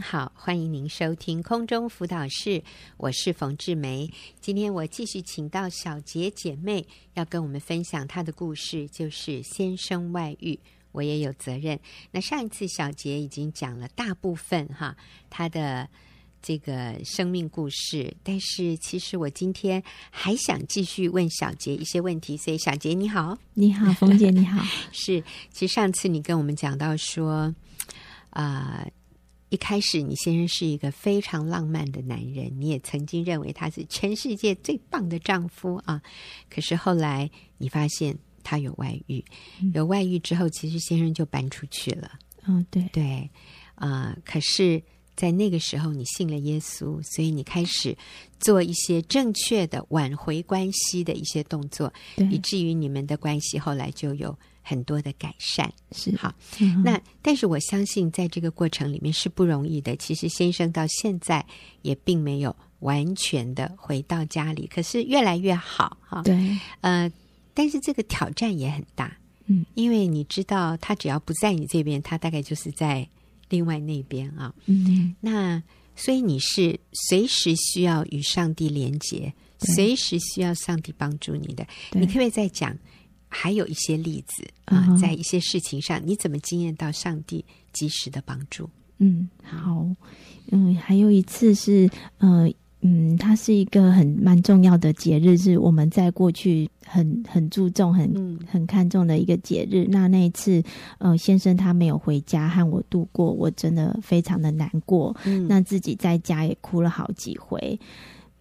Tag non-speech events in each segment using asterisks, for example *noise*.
好，欢迎您收听空中辅导室，我是冯志梅。今天我继续请到小杰姐妹，要跟我们分享她的故事，就是先生外遇，我也有责任。那上一次小杰已经讲了大部分哈，她的这个生命故事，但是其实我今天还想继续问小杰一些问题，所以小杰你好，你好，冯姐你好，*laughs* 是，其实上次你跟我们讲到说，啊、呃。一开始，你先生是一个非常浪漫的男人，你也曾经认为他是全世界最棒的丈夫啊。可是后来你发现他有外遇，嗯、有外遇之后，其实先生就搬出去了。嗯、哦，对对，啊、呃，可是，在那个时候你信了耶稣，所以你开始做一些正确的挽回关系的一些动作，以至于你们的关系后来就有。很多的改善是好，嗯、那但是我相信在这个过程里面是不容易的。其实先生到现在也并没有完全的回到家里，可是越来越好哈。对，呃，但是这个挑战也很大，嗯，因为你知道他只要不在你这边，他大概就是在另外那边啊。嗯，那所以你是随时需要与上帝连接，随时需要上帝帮助你的。你可不可以再讲？还有一些例子啊，在一些事情上，你怎么经验到上帝及时的帮助？嗯，好，嗯，还有一次是，呃，嗯，它是一个很蛮重要的节日，是我们在过去很很注重、很很看重的一个节日。那那一次，呃，先生他没有回家和我度过，我真的非常的难过。嗯，那自己在家也哭了好几回。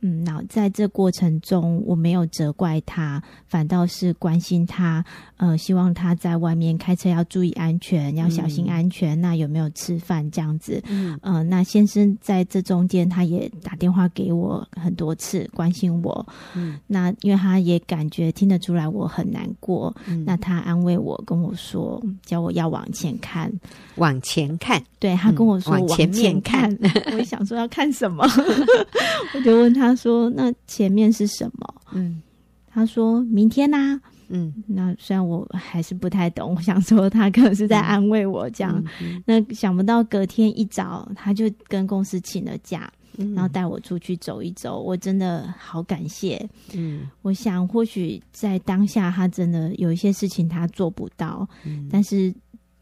嗯，那在这过程中，我没有责怪他，反倒是关心他。呃，希望他在外面开车要注意安全，要小心安全。嗯、那有没有吃饭这样子？嗯，呃，那先生在这中间，他也打电话给我很多次，关心我。嗯，那因为他也感觉听得出来我很难过。嗯，那他安慰我，跟我说，叫我要往前看，往前看。对，他跟我说往前面看。嗯、*laughs* 我想说要看什么 *laughs* *laughs* 我就问他说：“那前面是什么？”嗯，他说明天呐、啊。嗯，那虽然我还是不太懂，我想说他可能是在安慰我这样。那想不到隔天一早，他就跟公司请了假，嗯、然后带我出去走一走。我真的好感谢。嗯，我想或许在当下，他真的有一些事情他做不到，嗯、但是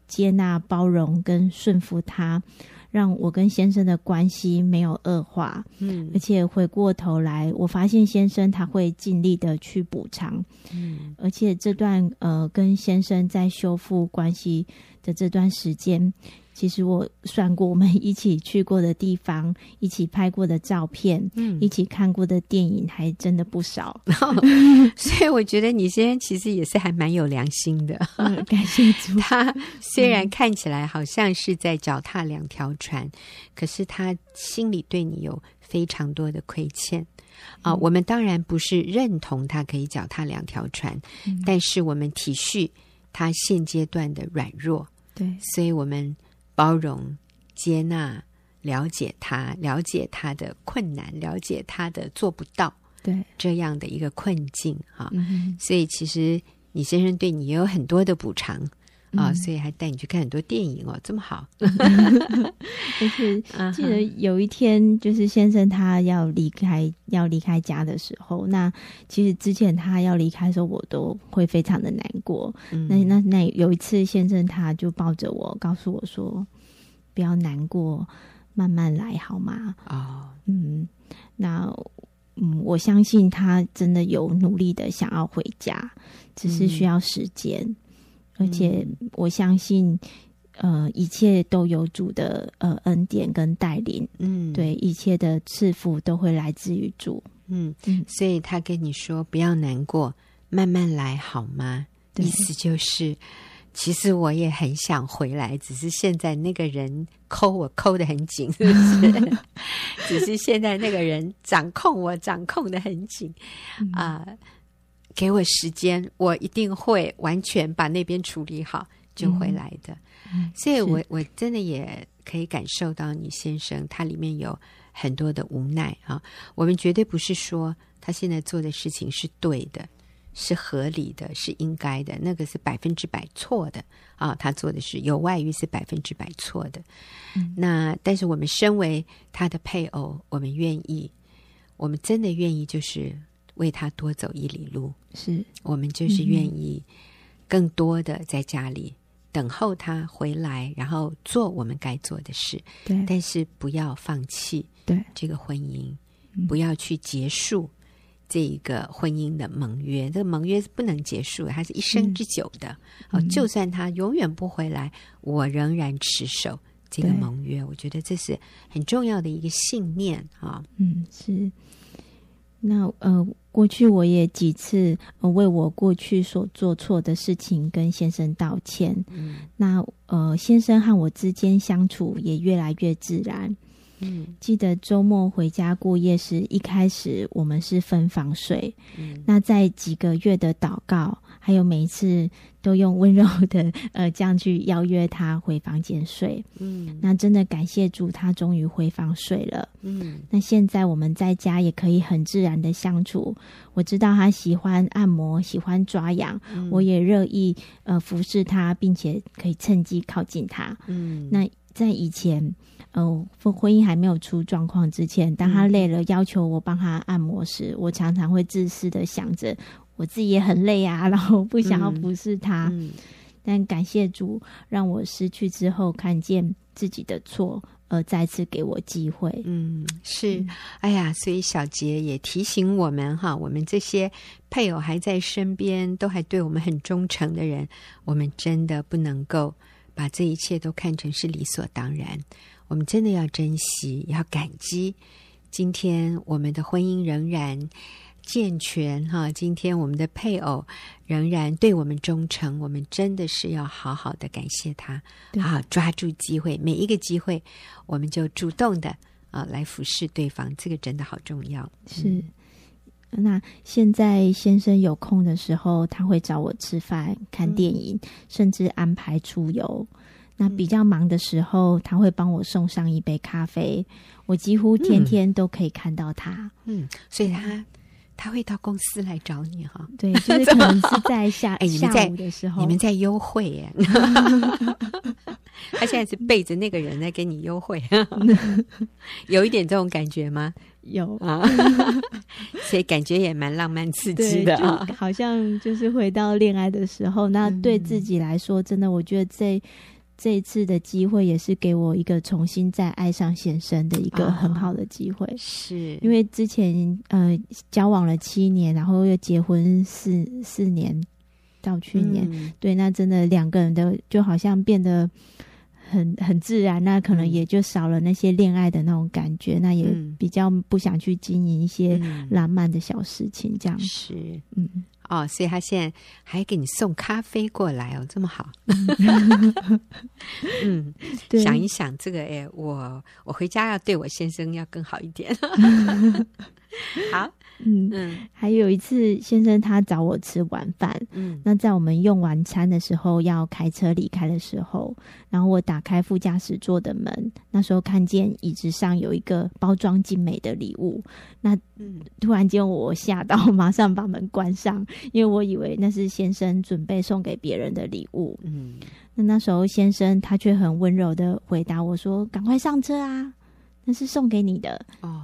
接纳、包容跟顺服他。让我跟先生的关系没有恶化，嗯，而且回过头来，我发现先生他会尽力的去补偿，嗯，而且这段呃跟先生在修复关系的这段时间。其实我算过，我们一起去过的地方，一起拍过的照片，嗯，一起看过的电影，还真的不少。*laughs* 所以我觉得你先生其实也是还蛮有良心的。嗯，感谢主。*laughs* 他虽然看起来好像是在脚踏两条船，嗯，可是他心里对你有非常多的亏欠啊。嗯，我们当然不是认同他可以脚踏两条船，嗯，但是我们体恤他现阶段的软弱。对，所以我们。包容、接纳、了解他，了解他的困难，了解他的做不到，对这样的一个困境哈。嗯、所以其实你先生对你也有很多的补偿啊，嗯、所以还带你去看很多电影哦，这么好。*laughs* 就是记得有一天，就是先生他要离开要离开家的时候，那其实之前他要离开的时候，我都会非常的难过。嗯、那那那有一次，先生他就抱着我，告诉我说：“不要难过，慢慢来，好吗？”哦，嗯，那嗯，我相信他真的有努力的想要回家，只是需要时间，嗯、而且我相信。呃，一切都有主的呃恩典跟带领，嗯，对，一切的赐福都会来自于主，嗯嗯，所以他跟你说不要难过，慢慢来好吗？意思就是，其实我也很想回来，只是现在那个人抠我抠的很紧，是不是？*laughs* 只是现在那个人掌控我掌控的很紧。啊，呃，给我时间，我一定会完全把那边处理好。就回来的，嗯、所以我我真的也可以感受到你先生他里面有很多的无奈啊。我们绝对不是说他现在做的事情是对的，是合理的，是应该的，那个是百分之百错的啊！他做的是有外遇是百分之百错的。嗯、那但是我们身为他的配偶，我们愿意，我们真的愿意，就是为他多走一里路。是我们就是愿意更多的在家里等候他回来，然后做我们该做的事。对，但是不要放弃对这个婚姻，不要去结束。这一个婚姻的盟约，这个盟约是不能结束，它是一生之久的。哦、嗯，就算他永远不回来，我仍然持守这个盟约。我觉得这是很重要的一个信念啊。嗯，是。那呃，过去我也几次为我过去所做错的事情跟先生道歉。嗯，那呃，先生和我之间相处也越来越自然。嗯，记得周末回家过夜时，一开始我们是分房睡。嗯，那在几个月的祷告，还有每一次都用温柔的 *laughs* 呃这样去邀约他回房间睡。嗯，那真的感谢主，他终于回房睡了。嗯，那现在我们在家也可以很自然的相处。我知道他喜欢按摩，喜欢抓痒，嗯，我也乐意呃服侍他，并且可以趁机靠近他。嗯，那在以前。哦，婚婚姻还没有出状况之前，当他累了要求我帮他按摩时，嗯、我常常会自私的想着我自己也很累啊，*laughs* 然后不想要服侍他。嗯嗯、但感谢主，让我失去之后看见自己的错，而再次给我机会。嗯，是，哎呀，所以小杰也提醒我们哈，我们这些配偶还在身边，都还对我们很忠诚的人，我们真的不能够把这一切都看成是理所当然。我们真的要珍惜，要感激。今天我们的婚姻仍然健全，哈！今天我们的配偶仍然对我们忠诚，我们真的是要好好的感谢他，好好抓住机会，每一个机会，我们就主动的啊来服侍对方，这个真的好重要。是。那现在先生有空的时候，他会找我吃饭、看电影，嗯、甚至安排出游。那比较忙的时候，他会帮我送上一杯咖啡，我几乎天天都可以看到他。嗯，所以他他会到公司来找你哈？*laughs* 对，就是可能是在下 *laughs* 哎，你们在的时候，你们在幽会耶。*laughs* 他现在是背着那个人在跟你幽会，有一点这种感觉吗？有啊，所以感觉也蛮浪漫刺激的啊，好像就是回到恋爱的时候。那对自己来说，真的，我觉得这。这一次的机会也是给我一个重新再爱上先生的一个很好的机会，哦、是。因为之前呃交往了七年，然后又结婚四四年，到去年，嗯、对，那真的两个人的就好像变得很很自然，那可能也就少了那些恋爱的那种感觉，嗯、那也比较不想去经营一些浪漫的小事情，这样。是。嗯。哦，所以他现在还给你送咖啡过来哦，这么好。*laughs* 嗯，对想一想这个，哎，我我回家要对我先生要更好一点。*laughs* 好。*laughs* 嗯嗯，还有一次，先生他找我吃晚饭。嗯，那在我们用完餐的时候，要开车离开的时候，然后我打开副驾驶座的门，那时候看见椅子上有一个包装精美的礼物。那嗯，突然间我吓到，马上把门关上，因为我以为那是先生准备送给别人的礼物。嗯，那那时候先生他却很温柔的回答我说：“赶快上车啊，那是送给你的。”哦。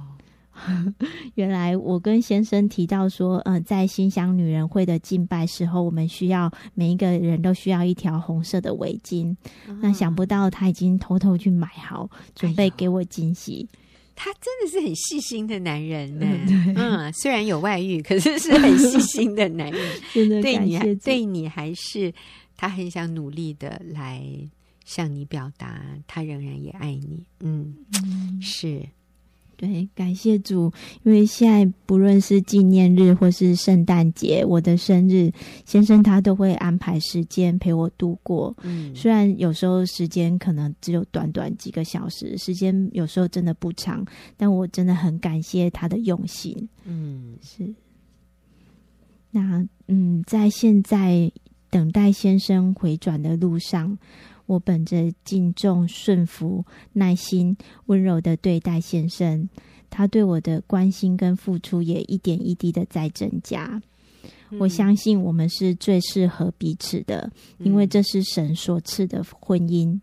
*laughs* 原来我跟先生提到说，呃，在新乡女人会的敬拜时候，我们需要每一个人都需要一条红色的围巾。嗯、那想不到他已经偷偷去买好，准备给我惊喜。他真的是很细心的男人呢。*laughs* 嗯，嗯，虽然有外遇，可是是很细心的男人。*laughs* 真的对你，对你还是他很想努力的来向你表达，他仍然也爱你。嗯，嗯是。对，感谢主，因为现在不论是纪念日或是圣诞节，我的生日，先生他都会安排时间陪我度过。嗯，虽然有时候时间可能只有短短几个小时，时间有时候真的不长，但我真的很感谢他的用心。嗯，是。那嗯，在现在等待先生回转的路上。我本着敬重、顺服、耐心、温柔的对待先生，他对我的关心跟付出也一点一滴的在增加。我相信我们是最适合彼此的，嗯、因为这是神所赐的婚姻。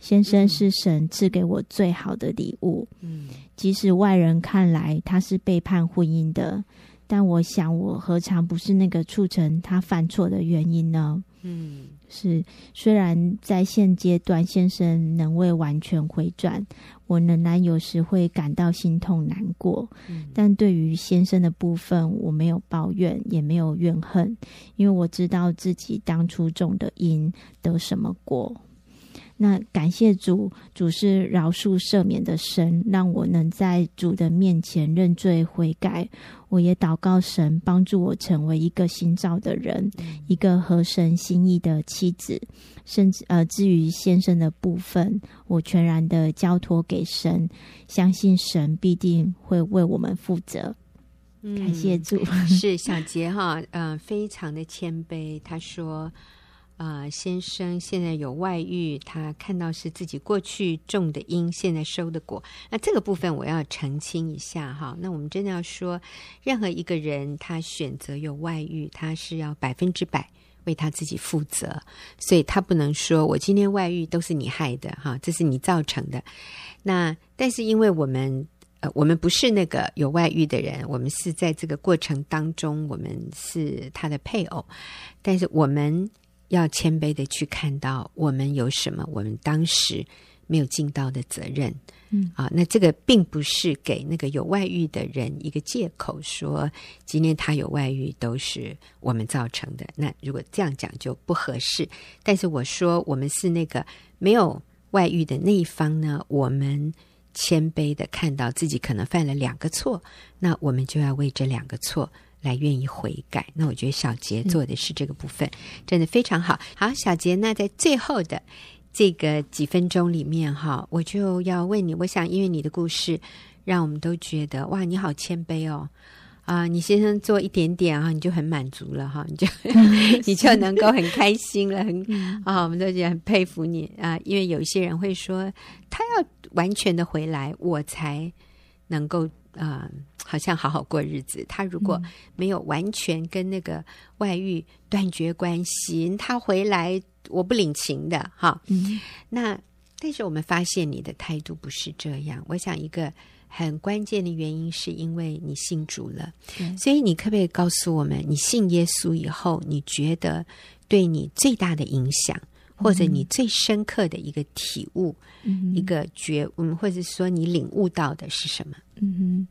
先生是神赐给我最好的礼物。嗯，即使外人看来他是背叛婚姻的，但我想我何尝不是那个促成他犯错的原因呢？嗯。是，虽然在现阶段先生能未完全回转，我仍然有时会感到心痛难过。嗯，但对于先生的部分，我没有抱怨，也没有怨恨，因为我知道自己当初种的因得什么果。那感谢主，主是饶恕赦免的神，让我能在主的面前认罪悔改。我也祷告神帮助我成为一个新造的人，嗯、一个合神心意的妻子。甚至呃，至于先生的部分，我全然的交托给神，相信神必定会为我们负责。嗯、感谢主，*laughs* 是小杰哈，嗯、呃，非常的谦卑。他说。啊、先生现在有外遇，他看到是自己过去种的因，现在收的果。那这个部分我要澄清一下哈。那我们真的要说，任何一个人他选择有外遇，他是要百分之百为他自己负责，所以他不能说我今天外遇都是你害的哈，这是你造成的。那但是因为我们呃，我们不是那个有外遇的人，我们是在这个过程当中，我们是他的配偶，但是我们。要谦卑的去看到我们有什么，我们当时没有尽到的责任，嗯啊，那这个并不是给那个有外遇的人一个借口，说今天他有外遇都是我们造成的。那如果这样讲就不合适。但是我说我们是那个没有外遇的那一方呢，我们谦卑的看到自己可能犯了两个错，那我们就要为这两个错。来愿意悔改，那我觉得小杰做的是这个部分，嗯、真的非常好。好，小杰，那在最后的这个几分钟里面哈，我就要问你，我想因为你的故事，让我们都觉得哇，你好谦卑哦。啊、呃，你先生做一点点啊，你就很满足了哈，你就 *laughs* 你就能够很开心了，很 *laughs* 啊，我们都觉得很佩服你。啊，因为有一些人会说，他要完全的回来，我才能够。啊、呃，好像好好过日子。他如果没有完全跟那个外遇断绝关系，嗯、他回来我不领情的哈。嗯、那但是我们发现你的态度不是这样。我想一个很关键的原因是因为你信主了，嗯、所以你可不可以告诉我们，你信耶稣以后，你觉得对你最大的影响？或者你最深刻的一个体悟，嗯、一个觉悟，嗯，或者说你领悟到的是什么？嗯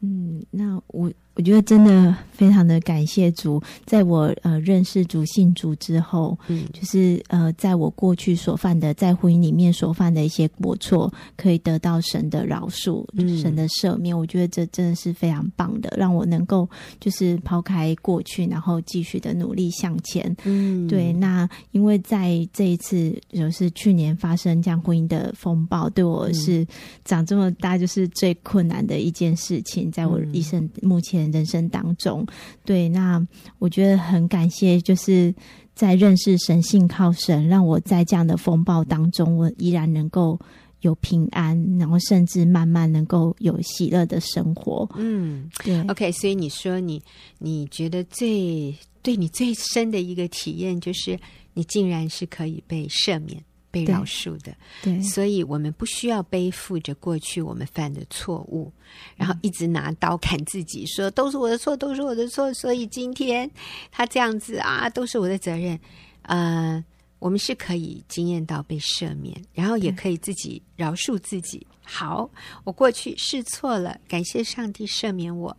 嗯，那我。我觉得真的非常的感谢主，在我呃认识主信主之后，嗯，就是呃在我过去所犯的在婚姻里面所犯的一些过错，可以得到神的饶恕，嗯、神的赦免。我觉得这真的是非常棒的，让我能够就是抛开过去，然后继续的努力向前。嗯，对。那因为在这一次就是去年发生这样婚姻的风暴，对我是长这么大就是最困难的一件事情，在我一生目前。人生当中，对，那我觉得很感谢，就是在认识神、信靠神，让我在这样的风暴当中，我依然能够有平安，然后甚至慢慢能够有喜乐的生活。嗯，对。OK，所以你说你你觉得最对你最深的一个体验，就是你竟然是可以被赦免。被饶恕的，对，对，所以我们不需要背负着过去我们犯的错误，然后一直拿刀砍自己，说都是我的错，都是我的错，所以今天他这样子啊，都是我的责任。呃，我们是可以经验到被赦免，然后也可以自己饶恕自己。好，我过去是错了，感谢上帝赦免我。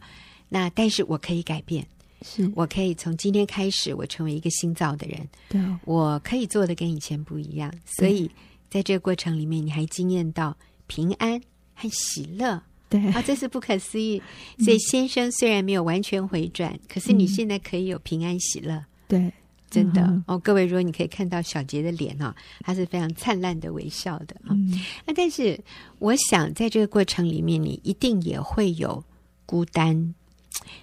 那但是我可以改变。是我可以从今天开始，我成为一个新造的人。对，我可以做的跟以前不一样。所以在这个过程里面，你还经验到平安和喜乐。对啊，这是不可思议。所以先生虽然没有完全回转，嗯、可是你现在可以有平安喜乐。对，真的、嗯、哦，各位，如果你可以看到小杰的脸啊，他是非常灿烂的微笑的啊。嗯、那但是我想，在这个过程里面，你一定也会有孤单。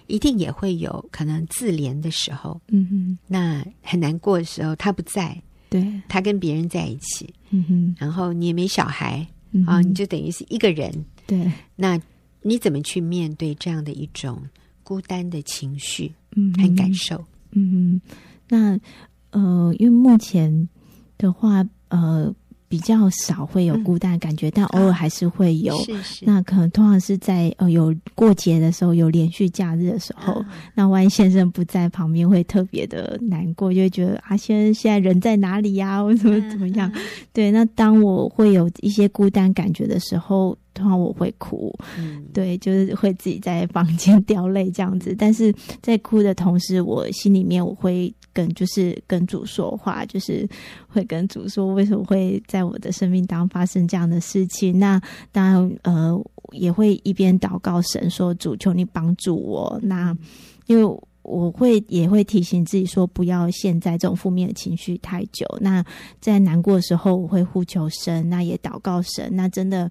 一定也会有可能自怜的时候，嗯哼，那很难过的时候，他不在，对，他跟别人在一起，嗯哼，然后你也没小孩，嗯，啊，你就等于是一个人，对，那你怎么去面对这样的一种孤单的情绪嗯和感受？嗯，那呃，因为目前的话，呃。比较少会有孤单的感觉，嗯、但偶尔还是会有。是是。那可能通常是在呃有过节的时候，有连续假日的时候，嗯、那万一先生不在旁边，会特别的难过，就会觉得啊，先生现在人在哪里呀、啊？为什么怎么样？嗯、对。那当我会有一些孤单感觉的时候，通常我会哭。嗯。对，就是会自己在房间掉泪这样子。但是在哭的同时，我心里面我会。跟就是跟主说话，就是会跟主说为什么会在我的生命当中发生这样的事情。那当然，呃，也会一边祷告神说：“主，求你帮助我。”那因为我会也会提醒自己说，不要陷在这种负面的情绪太久。那在难过的时候，我会呼求神，那也祷告神。那真的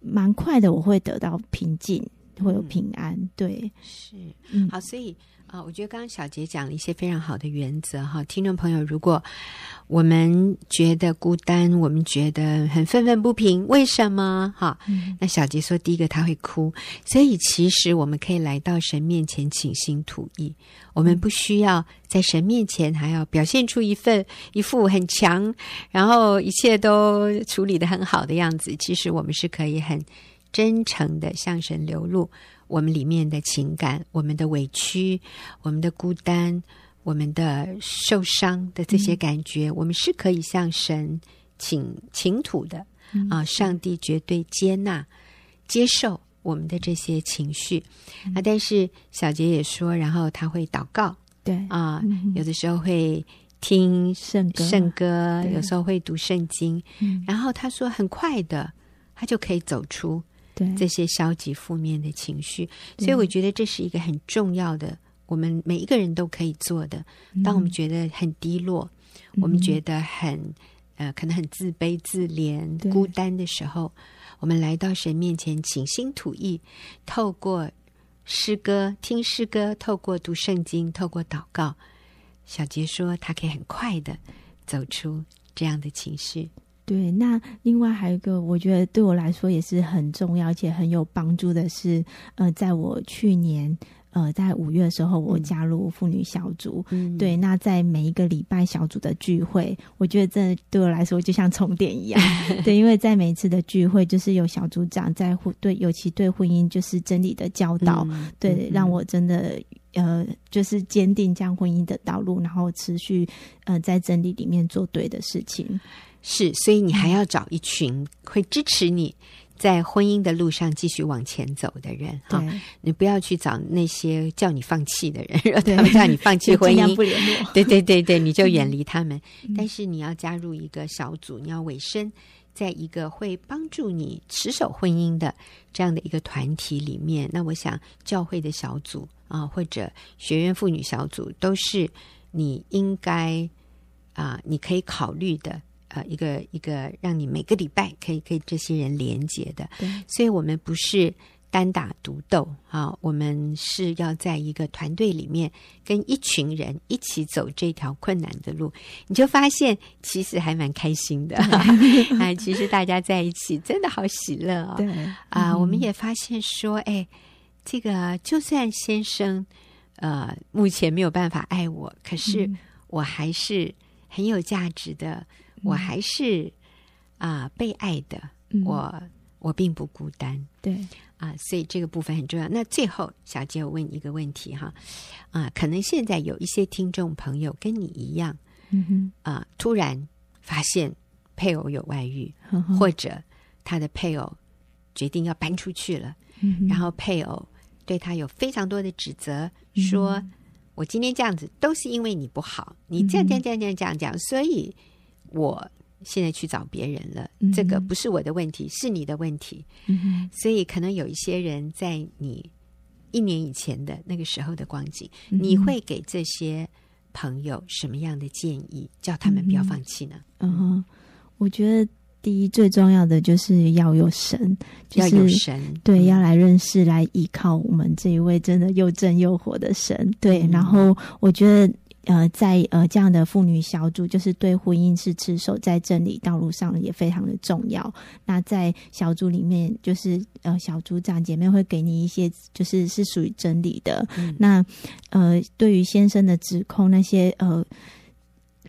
蛮快的，我会得到平静，会有平安。对，是，嗯，好，所以。啊，我觉得刚刚小杰讲了一些非常好的原则哈，听众朋友，如果我们觉得孤单，我们觉得很愤愤不平，为什么？哈，嗯、那小杰说，第一个他会哭，所以其实我们可以来到神面前倾心吐意，我们不需要在神面前还要表现出一份一副很强，然后一切都处理的很好的样子。其实我们是可以很真诚的向神流露。我们里面的情感，我们的委屈，我们的孤单，我们的受伤的这些感觉，嗯、我们是可以向神请请吐的、嗯、啊！上帝绝对接纳、接受我们的这些情绪、嗯、啊！但是小杰也说，然后他会祷告，对。啊，嗯、有的时候会听圣歌，圣歌有时候会读圣经，嗯、然后他说，很快的，他就可以走出。这些消极负面的情绪，所以我觉得这是一个很重要的，我们每一个人都可以做的。当我们觉得很低落，嗯、我们觉得很呃，可能很自卑、自怜、孤单的时候，我们来到神面前，倾心吐意，透过诗歌听诗歌，透过读圣经，透过祷告。小杰说，他可以很快的走出这样的情绪。对，那另外还有一个，我觉得对我来说也是很重要且很有帮助的是，呃，在我去年呃在五月的时候，我加入妇女小组。嗯，对，那在每一个礼拜小组的聚会，我觉得这对我来说就像充电一样。*laughs* 对，因为在每一次的聚会，就是有小组长在婚对，尤其对婚姻就是真理的教导，嗯、对，嗯、让我真的呃就是坚定这样婚姻的道路，然后持续呃在真理里面做对的事情。是，所以你还要找一群会支持你在婚姻的路上继续往前走的人哈、哦。你不要去找那些叫你放弃的人，对 *laughs* 他们叫你放弃 *laughs* 婚姻，不联络。对对对对，你就远离他们。嗯、但是你要加入一个小组，你要委身在一个会帮助你持守婚姻的这样的一个团体里面。那我想，教会的小组啊，或者学院妇女小组，都是你应该啊，你可以考虑的。呃，一个一个让你每个礼拜可以跟这些人连接的，对所以我们不是单打独斗啊，我们是要在一个团队里面跟一群人一起走这条困难的路，你就发现其实还蛮开心的，*laughs* 哎，其实大家在一起真的好喜乐啊、哦！对啊，我们也发现说，哎，这个就算先生呃目前没有办法爱我，可是我还是很有价值的。我还是啊、呃、被爱的，嗯、我我并不孤单，对啊，所以这个部分很重要。那最后，小杰我问你一个问题哈，啊，可能现在有一些听众朋友跟你一样，嗯哼，啊，突然发现配偶有外遇，呵呵或者他的配偶决定要搬出去了，嗯、然后配偶对他有非常多的指责，说、我今天这样子都是因为你不好，你这样这样这样这样这样这样，所以。我现在去找别人了，嗯、这个不是我的问题，是你的问题。嗯、所以可能有一些人在你一年以前的那个时候的光景，嗯、你会给这些朋友什么样的建议，叫他们不要放弃呢？嗯哼，我觉得第一最重要的就是要有神，就是、要有神，对，要来认识，来依靠我们这一位真的又正又活的神。对，嗯、然后我觉得。呃，在呃这样的妇女小组，就是对婚姻是持守在真理道路上也非常的重要。那在小组里面，就是呃小组长姐妹会给你一些，就是是属于真理的。嗯、那呃，对于先生的指控，那些呃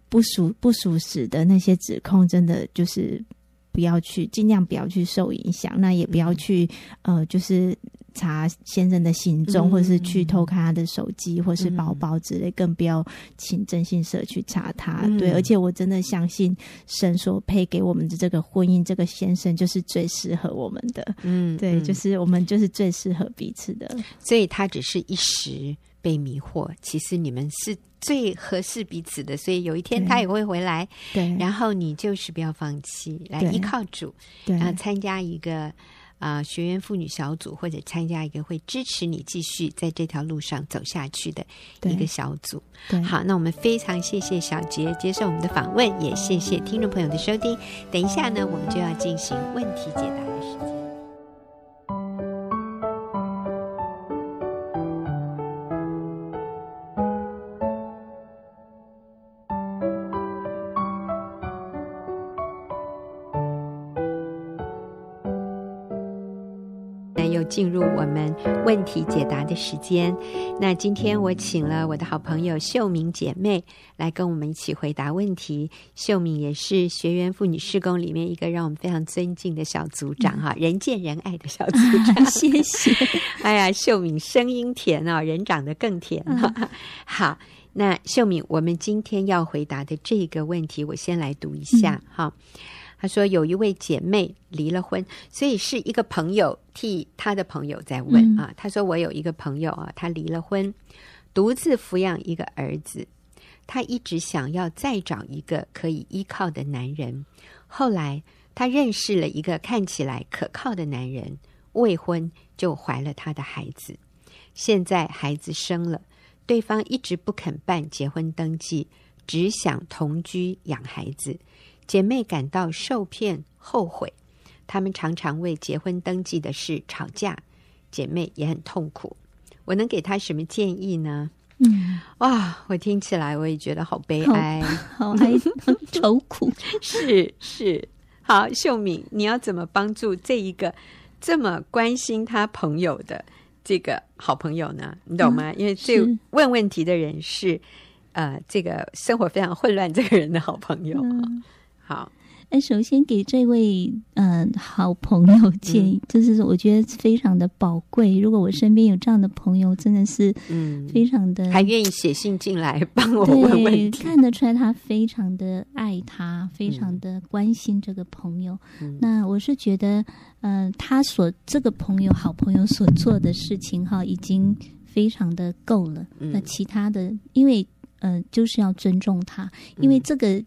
不属不属实的那些指控，真的就是不要去，尽量不要去受影响。那也不要去呃，就是。查先生的行踪，或者是去偷看他的手机，或是包包之类，嗯、更不要请征信社去查他。嗯、对，而且我真的相信神所配给我们的这个婚姻，这个先生就是最适合我们的。嗯，对，就是我们就是最适合彼此的。所以他只是一时被迷惑，其实你们是最合适彼此的。所以有一天他也会回来。对，然后你就是不要放弃，来依靠主，对，然后参加一个。啊、呃，学员妇女小组或者参加一个会支持你继续在这条路上走下去的一个小组。对，好，那我们非常谢谢小杰接受我们的访问，也谢谢听众朋友的收听。等一下呢，我们就要进行问题解答的时间。进入我们问题解答的时间。那今天我请了我的好朋友秀敏姐妹来跟我们一起回答问题。秀敏也是学员妇女施工里面一个让我们非常尊敬的小组长哈，人见人爱的小组长。*laughs* 谢谢。哎呀，秀敏声音甜哦，人长得更甜。好，那秀敏，我们今天要回答的这个问题，我先来读一下哈。他说有一位姐妹离了婚，所以是一个朋友替他的朋友在问啊。他说我有一个朋友啊，他离了婚，独自抚养一个儿子，他一直想要再找一个可以依靠的男人。后来他认识了一个看起来可靠的男人，未婚就怀了他的孩子。现在孩子生了，对方一直不肯办结婚登记，只想同居养孩子。姐妹感到受骗、后悔，她们常常为结婚登记的事吵架，姐妹也很痛苦。我能给她什么建议呢？嗯，哇，我听起来我也觉得好悲哀，好，*laughs* 好哀愁苦。*laughs* 是是，好，秀敏，你要怎么帮助这一个这么关心他朋友的这个好朋友呢？你懂吗？嗯、因为这问问题的人是呃，这个生活非常混乱这个人的好朋友。嗯好，那首先给这位嗯、呃、好朋友建议，嗯、就是我觉得非常的宝贵。如果我身边有这样的朋友，真的是嗯非常的，还愿意写信进来帮我问问题，看得出来他非常的爱他，非常的关心这个朋友。嗯、那我是觉得，嗯、呃，他所这个朋友好朋友所做的事情哈，已经非常的够了。嗯、那其他的，因为嗯、呃，就是要尊重他，因为这个。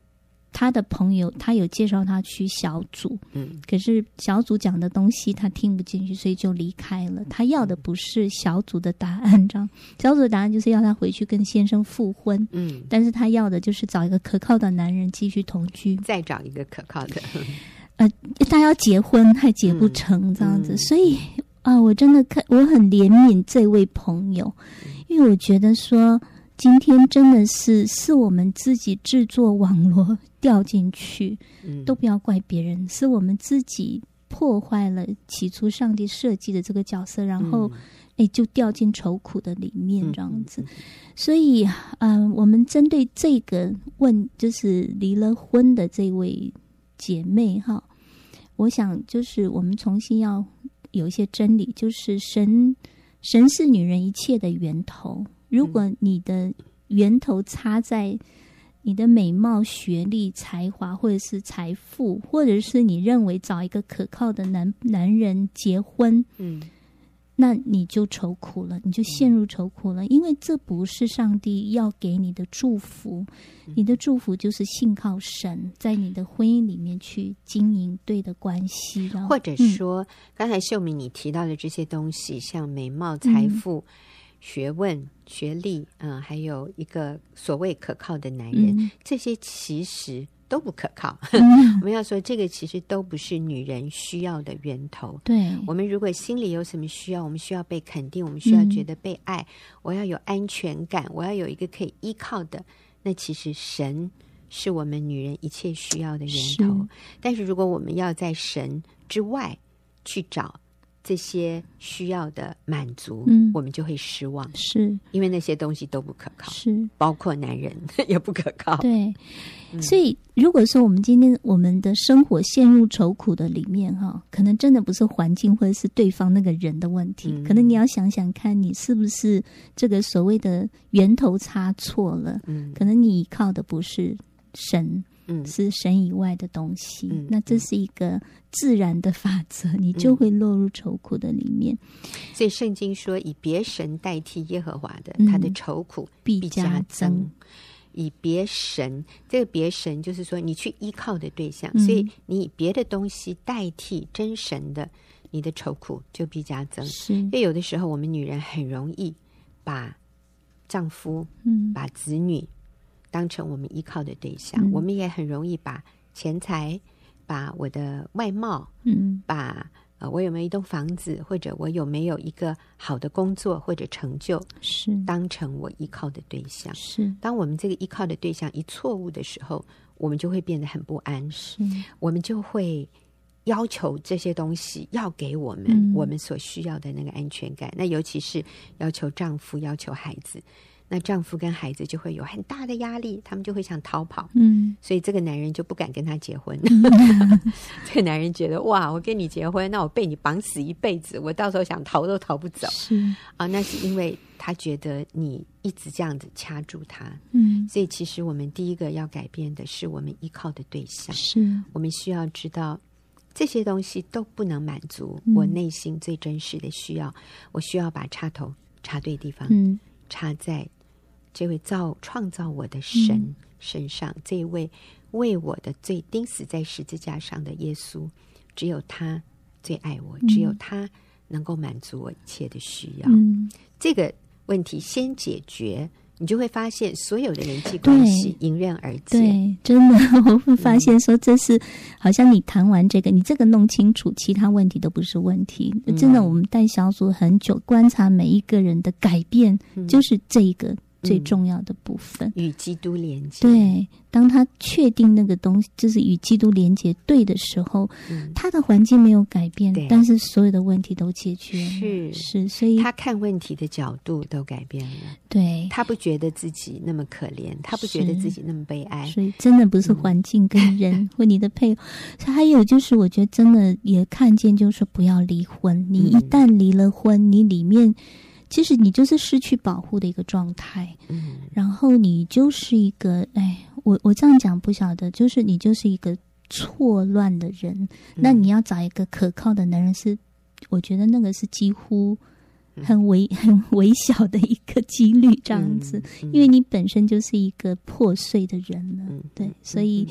他的朋友，他有介绍他去小组，嗯，可是小组讲的东西他听不进去，所以就离开了。他要的不是小组的答案，这样 *laughs* 小组的答案就是要他回去跟先生复婚，嗯，但是他要的就是找一个可靠的男人继续同居，再找一个可靠的，*laughs* 呃，他要结婚还结不成这样子，嗯嗯、所以啊，我真的看我很怜悯这位朋友，因为我觉得说。今天真的是是我们自己制作网络掉进去，嗯、都不要怪别人，是我们自己破坏了起初上帝设计的这个角色，然后哎、嗯、就掉进愁苦的里面这样子。嗯、所以，嗯、呃，我们针对这个问，就是离了婚的这位姐妹哈，我想就是我们重新要有一些真理，就是神神是女人一切的源头。如果你的源头插在你的美貌、学历、才华，或者是财富，或者是你认为找一个可靠的男男人结婚，嗯，那你就愁苦了，你就陷入愁苦了，因为这不是上帝要给你的祝福。你的祝福就是信靠神，在你的婚姻里面去经营对的关系，或者说，嗯、刚才秀敏你提到的这些东西，像美貌、财富。嗯学问、学历，嗯，还有一个所谓可靠的男人，嗯、这些其实都不可靠。嗯、*laughs* 我们要说，这个其实都不是女人需要的源头。对，我们如果心里有什么需要，我们需要被肯定，我们需要觉得被爱，嗯、我要有安全感，我要有一个可以依靠的。那其实神是我们女人一切需要的源头。是但是如果我们要在神之外去找。这些需要的满足，嗯，我们就会失望，是。因为那些东西都不可靠，是。包括男人 *laughs* 也不可靠。对，嗯、所以如果说我们今天我们的生活陷入愁苦的里面，哈，可能真的不是环境或者是对方那个人的问题，嗯、可能你要想想看你是不是这个所谓的源头差错了，嗯，可能你依靠的不是神。嗯，是神以外的东西，嗯、那这是一个自然的法则，嗯、你就会落入愁苦的里面。所以圣经说，以别神代替耶和华的，嗯、他的愁苦必加增。加增以别神，这个别神就是说，你去依靠的对象，嗯、所以你以别的东西代替真神的，你的愁苦就必加增。是，因为有的时候我们女人很容易把丈夫，嗯，把子女。当成我们依靠的对象，嗯、我们也很容易把钱财、把我的外貌，嗯，把呃我有没有一栋房子，或者我有没有一个好的工作或者成就，是当成我依靠的对象。是当我们这个依靠的对象一错误的时候，我们就会变得很不安。是我们就会要求这些东西要给我们、嗯、我们所需要的那个安全感。那尤其是要求丈夫，要求孩子。那丈夫跟孩子就会有很大的压力，他们就会想逃跑。嗯，所以这个男人就不敢跟他结婚。嗯、*laughs* 这个男人觉得哇，我跟你结婚，那我被你绑死一辈子，我到时候想逃都逃不走。是啊，那是因为他觉得你一直这样子掐住他。嗯，所以其实我们第一个要改变的是我们依靠的对象。是我们需要知道这些东西都不能满足我内心最真实的需要。嗯、我需要把插头插对地方。嗯，插在。这位造创造我的神身上，嗯、这位为我的罪钉死在十字架上的耶稣，只有他最爱我，嗯、只有他能够满足我一切的需要。嗯、这个问题先解决，你就会发现所有的人际关系迎刃而解。对，真的，*laughs* 我会发现说，这是、嗯、好像你谈完这个，你这个弄清楚，其他问题都不是问题。嗯、真的，我们带小组很久，观察每一个人的改变，嗯、就是这一个。最重要的部分，与基督连接。对，当他确定那个东西就是与基督连接对的时候，嗯、他的环境没有改变，对但是所有的问题都解决了。是是，所以他看问题的角度都改变了。对，他不觉得自己那么可怜，他不觉得自己那么悲哀。所以真的不是环境跟人、嗯、*laughs* 或你的配偶。还有就是，我觉得真的也看见，就是说不要离婚。你一旦离了婚，你里面。其实你就是失去保护的一个状态，嗯，然后你就是一个，哎，我我这样讲不晓得，就是你就是一个错乱的人。嗯、那你要找一个可靠的男人是，我觉得那个是几乎很微 *laughs* 很微小的一个几率，这样子，嗯嗯、因为你本身就是一个破碎的人了，对，所以。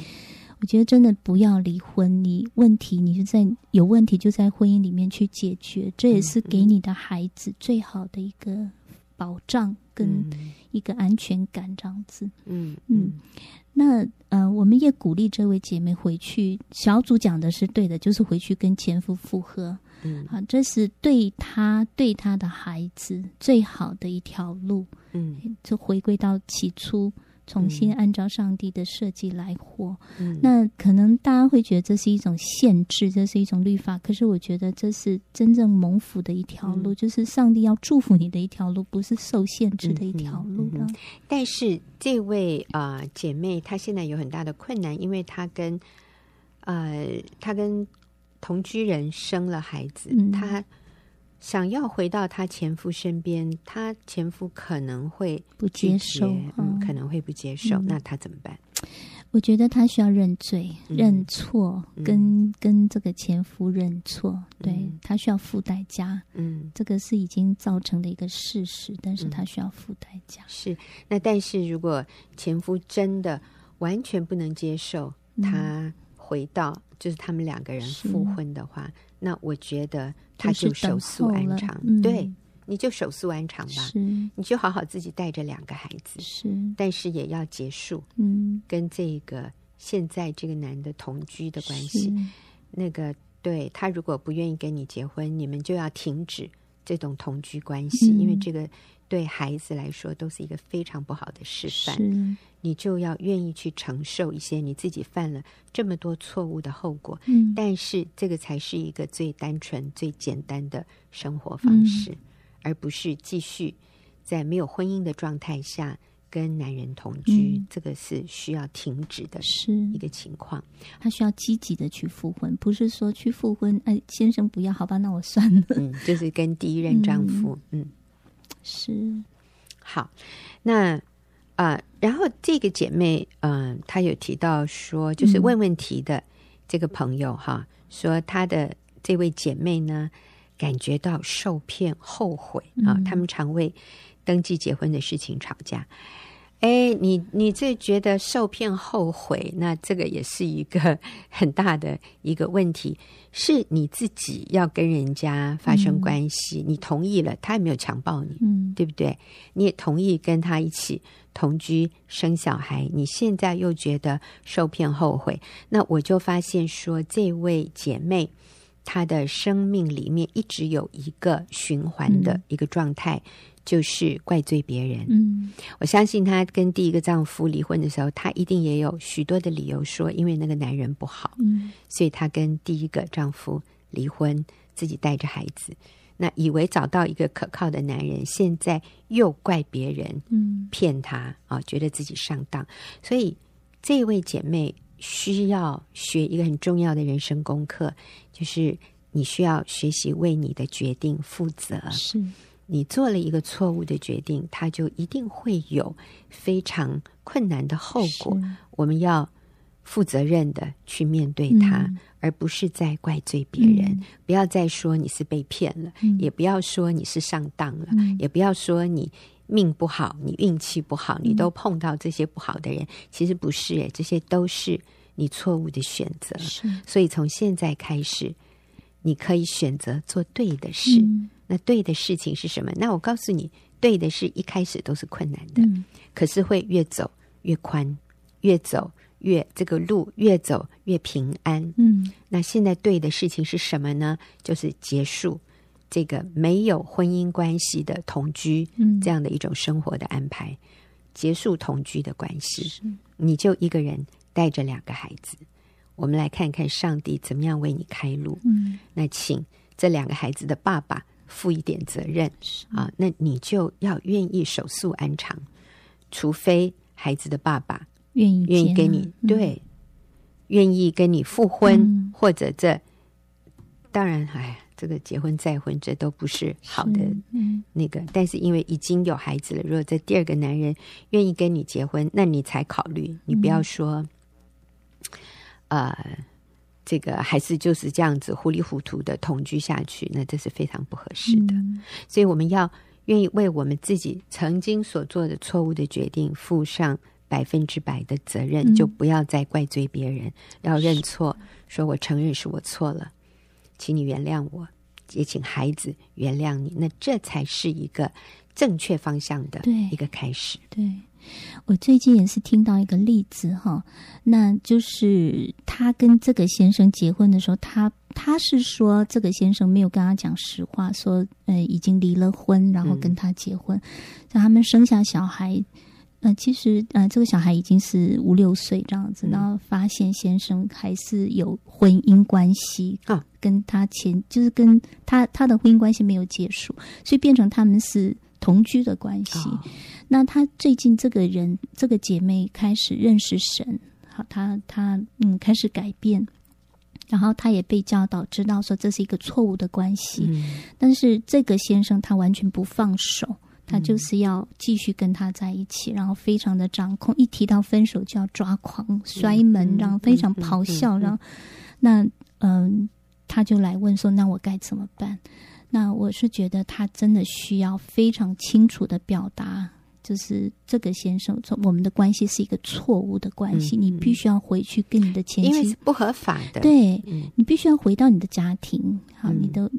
我觉得真的不要离婚，你问题你就在有问题就在婚姻里面去解决，这也是给你的孩子最好的一个保障跟一个安全感，这样子。嗯嗯，那呃，我们也鼓励这位姐妹回去。小组讲的是对的，就是回去跟前夫复合。嗯，好，这是对他对他的孩子最好的一条路。嗯，就回归到起初。重新按照上帝的设计来活，嗯、那可能大家会觉得这是一种限制，这是一种律法。可是我觉得这是真正蒙福的一条路，嗯、就是上帝要祝福你的一条路，不是受限制的一条路的。但是这位啊、呃、姐妹，她现在有很大的困难，因为她跟呃她跟同居人生了孩子，嗯、她。想要回到她前夫身边，她前夫可能会不接受，嗯，可能会不接受，嗯、那她怎么办？我觉得她需要认罪、嗯、认错，跟、嗯、跟这个前夫认错，对，她需要付代价，嗯，这个是已经造成的一个事实，但是她需要付代价。是，那但是如果前夫真的完全不能接受她回到，嗯、就是他们两个人复婚的话。那我觉得他就手速安常，嗯、对，你就手速安常吧，你就好好自己带着两个孩子，是，但是也要结束，嗯，跟这个现在这个男的同居的关系，那个对他如果不愿意跟你结婚，你们就要停止这种同居关系，嗯、因为这个对孩子来说都是一个非常不好的示范。你就要愿意去承受一些你自己犯了这么多错误的后果，嗯，但是这个才是一个最单纯、最简单的生活方式，嗯、而不是继续在没有婚姻的状态下跟男人同居，嗯、这个是需要停止的，是。一个情况。他需要积极的去复婚，不是说去复婚，哎，先生不要，好吧，那我算了。嗯，就是跟第一任丈夫，嗯，嗯是好，那。啊、呃，然后这个姐妹，嗯、呃，她有提到说，就是问问题的这个朋友哈，嗯、说她的这位姐妹呢，感觉到受骗、后悔啊，他们常为登记结婚的事情吵架。哎，你你这觉得受骗后悔，那这个也是一个很大的一个问题。是你自己要跟人家发生关系，嗯、你同意了，他也没有强暴你，嗯，对不对？你也同意跟他一起同居生小孩，你现在又觉得受骗后悔，那我就发现说，这位姐妹她的生命里面一直有一个循环的一个状态。嗯就是怪罪别人。嗯，我相信她跟第一个丈夫离婚的时候，她一定也有许多的理由说，因为那个男人不好，嗯，所以她跟第一个丈夫离婚，自己带着孩子，那以为找到一个可靠的男人，现在又怪别人，嗯，骗她啊，觉得自己上当，所以这位姐妹需要学一个很重要的人生功课，就是你需要学习为你的决定负责。是。你做了一个错误的决定，它就一定会有非常困难的后果。我们要负责任的去面对它，嗯、而不是在怪罪别人。嗯、不要再说你是被骗了，嗯、也不要说你是上当了，嗯、也不要说你命不好，你运气不好，你都碰到这些不好的人。嗯、其实不是，诶，这些都是你错误的选择。是所以从现在开始，你可以选择做对的事。嗯那对的事情是什么？那我告诉你，对的事一开始都是困难的，嗯、可是会越走越宽，越走越这个路越走越平安。嗯，那现在对的事情是什么呢？就是结束这个没有婚姻关系的同居，嗯、这样的一种生活的安排，结束同居的关系，你就一个人带着两个孩子。我们来看看上帝怎么样为你开路。嗯，那请这两个孩子的爸爸。负一点责任啊，那你就要愿意守素安长，除非孩子的爸爸愿意愿意跟你、嗯、对，愿意跟你复婚，嗯、或者这当然，哎，这个结婚再婚这都不是好的那个，是嗯、但是因为已经有孩子了，如果这第二个男人愿意跟你结婚，那你才考虑，你不要说，嗯、呃。这个还是就是这样子糊里糊涂的同居下去，那这是非常不合适的。嗯、所以我们要愿意为我们自己曾经所做的错误的决定负上百分之百的责任，嗯、就不要再怪罪别人，要认错，说我承认是我错了，请你原谅我，也请孩子原谅你。那这才是一个正确方向的一个开始。对。对我最近也是听到一个例子哈，那就是他跟这个先生结婚的时候，他他是说这个先生没有跟他讲实话，说呃已经离了婚，然后跟他结婚，让、嗯、他们生下小孩，呃其实呃这个小孩已经是五六岁这样子，然后发现先生还是有婚姻关系啊，跟他前就是跟他他的婚姻关系没有结束，所以变成他们是。同居的关系，哦、那他最近这个人，这个姐妹开始认识神，好，她她嗯开始改变，然后他也被教导知道说这是一个错误的关系，嗯、但是这个先生他完全不放手，他就是要继续跟他在一起，嗯、然后非常的掌控，一提到分手就要抓狂摔门，然后非常咆哮，然后那嗯，他就来问说，那我该怎么办？那我是觉得他真的需要非常清楚的表达，就是这个先生，我们的关系是一个错误的关系，嗯、你必须要回去跟你的前妻，因为是不合法的，对，嗯、你必须要回到你的家庭，好，你的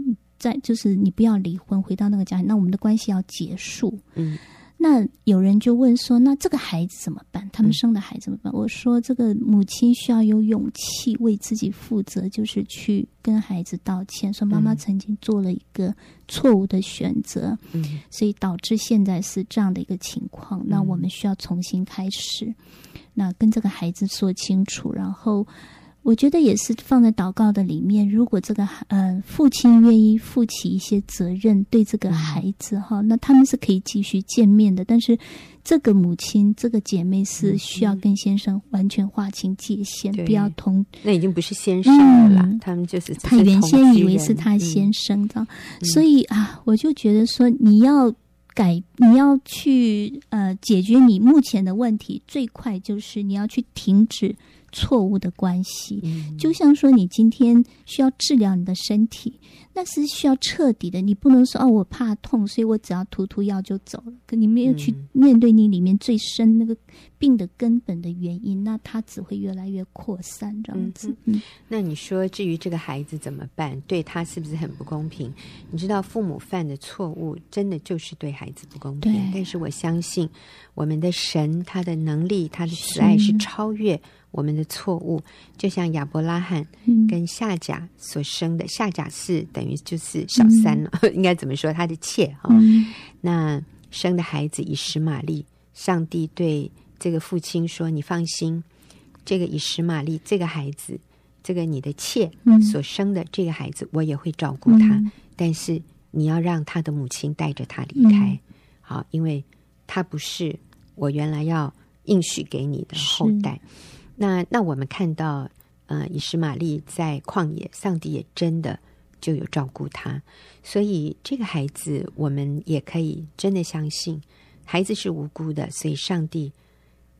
在就是你不要离婚，回到那个家庭，那我们的关系要结束，嗯。那有人就问说：“那这个孩子怎么办？他们生的孩子怎么办？”嗯、我说：“这个母亲需要有勇气为自己负责，就是去跟孩子道歉，说妈妈曾经做了一个错误的选择，嗯，所以导致现在是这样的一个情况。那我们需要重新开始，那跟这个孩子说清楚，然后。”我觉得也是放在祷告的里面。如果这个呃父亲愿意负起一些责任，对这个孩子哈，那他们是可以继续见面的。但是这个母亲、这个姐妹是需要跟先生完全划清界限，不要同。那已经不是先生了啦，嗯、他们就是他原先以为是他先生的，嗯、所以啊，我就觉得说你要改，你要去呃解决你目前的问题，最快就是你要去停止。错误的关系，就像说你今天需要治疗你的身体，那是需要彻底的。你不能说哦，我怕痛，所以我只要涂涂药就走了。可你没有去面对你里面最深那个病的根本的原因，那它只会越来越扩散这样子。嗯，那你说至于这个孩子怎么办？对他是不是很不公平？你知道父母犯的错误，真的就是对孩子不公平。但是我相信我们的神，他的能力，他的慈爱是超越。我们的错误，就像亚伯拉罕跟夏甲所生的，嗯、夏甲是等于就是小三了，嗯、*laughs* 应该怎么说？他的妾哈，嗯、那生的孩子以实玛利，上帝对这个父亲说：“你放心，这个以实玛利这个孩子，这个你的妾所生的这个孩子，我也会照顾他，嗯、但是你要让他的母亲带着他离开，嗯、好，因为他不是我原来要应许给你的后代。”那那我们看到，呃，以实玛利在旷野，上帝也真的就有照顾他，所以这个孩子我们也可以真的相信，孩子是无辜的，所以上帝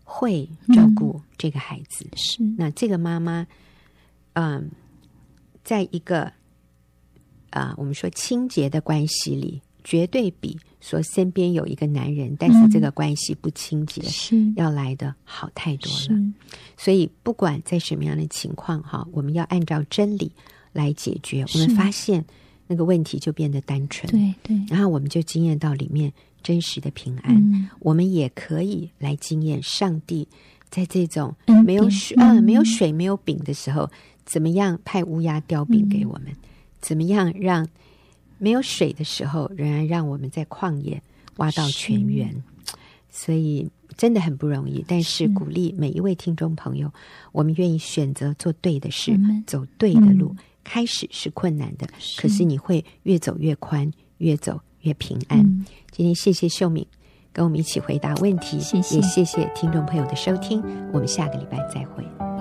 会照顾这个孩子。嗯、是，那这个妈妈，嗯、呃，在一个啊、呃，我们说清洁的关系里。绝对比说身边有一个男人，但是这个关系不清洁，要来的好太多了。所以不管在什么样的情况哈，我们要按照真理来解决。我们发现那个问题就变得单纯，对对，然后我们就经验到里面真实的平安。嗯、我们也可以来经验上帝在这种没有水、嗯、啊、没有水、没有饼的时候，怎么样派乌鸦叼饼给我们？嗯、怎么样让？没有水的时候，仍然让我们在旷野挖到泉源，所以真的很不容易。但是鼓励每一位听众朋友，我们愿意选择做对的事，走对的路。嗯、开始是困难的，是可是你会越走越宽，越走越平安。嗯、今天谢谢秀敏跟我们一起回答问题，谢谢也谢谢听众朋友的收听。我们下个礼拜再会。